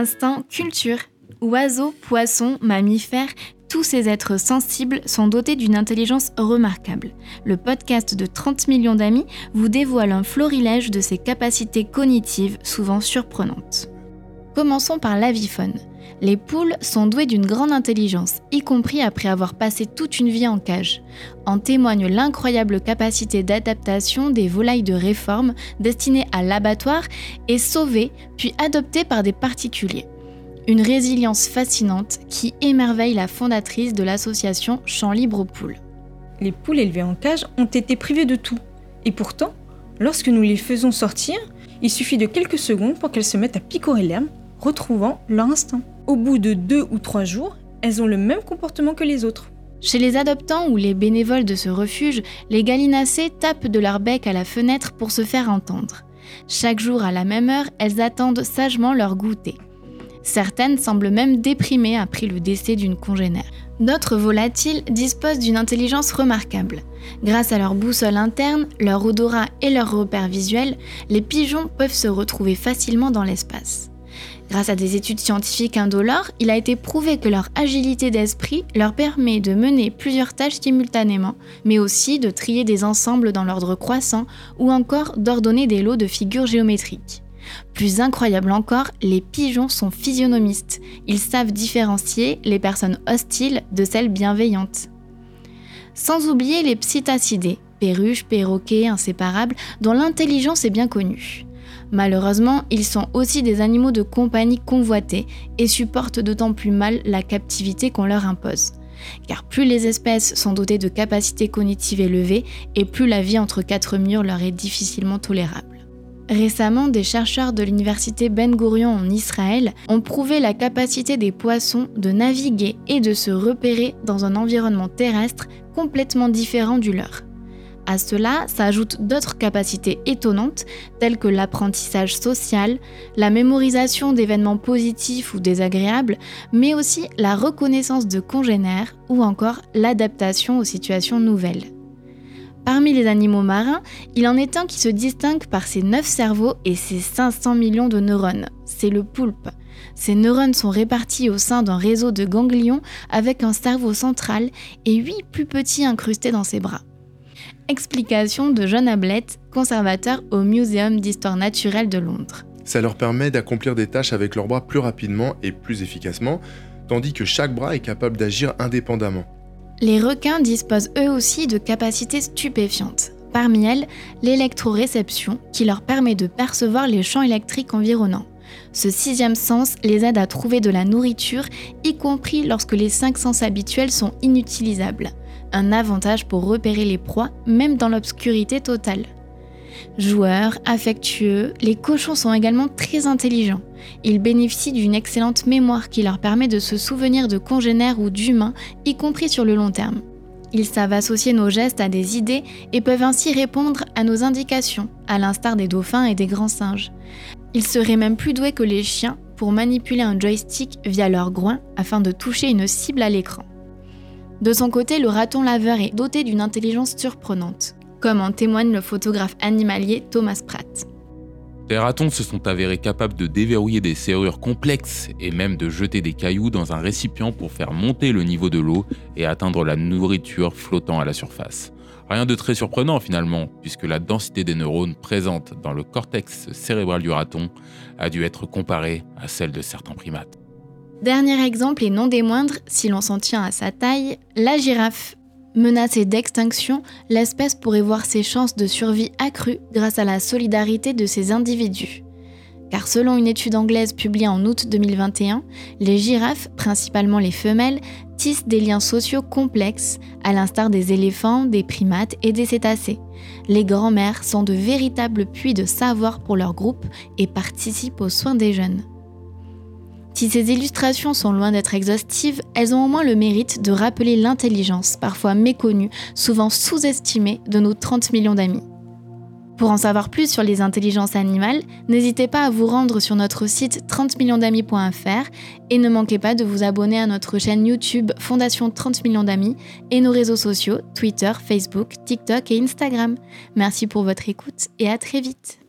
l'instant culture. Oiseaux, poissons, mammifères, tous ces êtres sensibles sont dotés d'une intelligence remarquable. Le podcast de 30 millions d'amis vous dévoile un florilège de ces capacités cognitives souvent surprenantes. Commençons par l'avifaune. Les poules sont douées d'une grande intelligence, y compris après avoir passé toute une vie en cage. En témoigne l'incroyable capacité d'adaptation des volailles de réforme destinées à l'abattoir et sauvées puis adoptées par des particuliers. Une résilience fascinante qui émerveille la fondatrice de l'association Champs Libre aux Poules. Les poules élevées en cage ont été privées de tout. Et pourtant, lorsque nous les faisons sortir, il suffit de quelques secondes pour qu'elles se mettent à picorer l'herbe, retrouvant leur instinct. Au bout de deux ou trois jours, elles ont le même comportement que les autres. Chez les adoptants ou les bénévoles de ce refuge, les gallinacées tapent de leur bec à la fenêtre pour se faire entendre. Chaque jour à la même heure, elles attendent sagement leur goûter. Certaines semblent même déprimées après le décès d'une congénère. D'autres volatiles disposent d'une intelligence remarquable. Grâce à leur boussole interne, leur odorat et leurs repères visuels, les pigeons peuvent se retrouver facilement dans l'espace. Grâce à des études scientifiques indolores, il a été prouvé que leur agilité d'esprit leur permet de mener plusieurs tâches simultanément, mais aussi de trier des ensembles dans l'ordre croissant ou encore d'ordonner des lots de figures géométriques. Plus incroyable encore, les pigeons sont physionomistes. Ils savent différencier les personnes hostiles de celles bienveillantes. Sans oublier les psittacidés, perruches, perroquets, inséparables, dont l'intelligence est bien connue. Malheureusement, ils sont aussi des animaux de compagnie convoités et supportent d'autant plus mal la captivité qu'on leur impose. Car plus les espèces sont dotées de capacités cognitives élevées, et plus la vie entre quatre murs leur est difficilement tolérable. Récemment, des chercheurs de l'université Ben Gurion en Israël ont prouvé la capacité des poissons de naviguer et de se repérer dans un environnement terrestre complètement différent du leur. À cela s'ajoutent d'autres capacités étonnantes telles que l'apprentissage social, la mémorisation d'événements positifs ou désagréables, mais aussi la reconnaissance de congénères ou encore l'adaptation aux situations nouvelles. Parmi les animaux marins, il en est un qui se distingue par ses 9 cerveaux et ses 500 millions de neurones. C'est le poulpe. Ces neurones sont répartis au sein d'un réseau de ganglions avec un cerveau central et 8 plus petits incrustés dans ses bras. Explication de John Ablett, conservateur au Muséum d'histoire naturelle de Londres. Ça leur permet d'accomplir des tâches avec leurs bras plus rapidement et plus efficacement, tandis que chaque bras est capable d'agir indépendamment. Les requins disposent eux aussi de capacités stupéfiantes. Parmi elles, l'électroréception, qui leur permet de percevoir les champs électriques environnants. Ce sixième sens les aide à trouver de la nourriture, y compris lorsque les cinq sens habituels sont inutilisables. Un avantage pour repérer les proies, même dans l'obscurité totale. Joueurs, affectueux, les cochons sont également très intelligents. Ils bénéficient d'une excellente mémoire qui leur permet de se souvenir de congénères ou d'humains, y compris sur le long terme. Ils savent associer nos gestes à des idées et peuvent ainsi répondre à nos indications, à l'instar des dauphins et des grands singes. Ils seraient même plus doués que les chiens pour manipuler un joystick via leur groin afin de toucher une cible à l'écran. De son côté, le raton laveur est doté d'une intelligence surprenante comme en témoigne le photographe animalier Thomas Pratt. Les ratons se sont avérés capables de déverrouiller des serrures complexes et même de jeter des cailloux dans un récipient pour faire monter le niveau de l'eau et atteindre la nourriture flottant à la surface. Rien de très surprenant finalement, puisque la densité des neurones présentes dans le cortex cérébral du raton a dû être comparée à celle de certains primates. Dernier exemple et non des moindres, si l'on s'en tient à sa taille, la girafe Menacée d'extinction, l'espèce pourrait voir ses chances de survie accrues grâce à la solidarité de ces individus. Car selon une étude anglaise publiée en août 2021, les girafes, principalement les femelles, tissent des liens sociaux complexes, à l'instar des éléphants, des primates et des cétacés. Les grands-mères sont de véritables puits de savoir pour leur groupe et participent aux soins des jeunes. Si ces illustrations sont loin d'être exhaustives, elles ont au moins le mérite de rappeler l'intelligence, parfois méconnue, souvent sous-estimée, de nos 30 millions d'amis. Pour en savoir plus sur les intelligences animales, n'hésitez pas à vous rendre sur notre site 30millionsdamis.fr et ne manquez pas de vous abonner à notre chaîne YouTube Fondation 30 millions d'amis et nos réseaux sociaux Twitter, Facebook, TikTok et Instagram. Merci pour votre écoute et à très vite.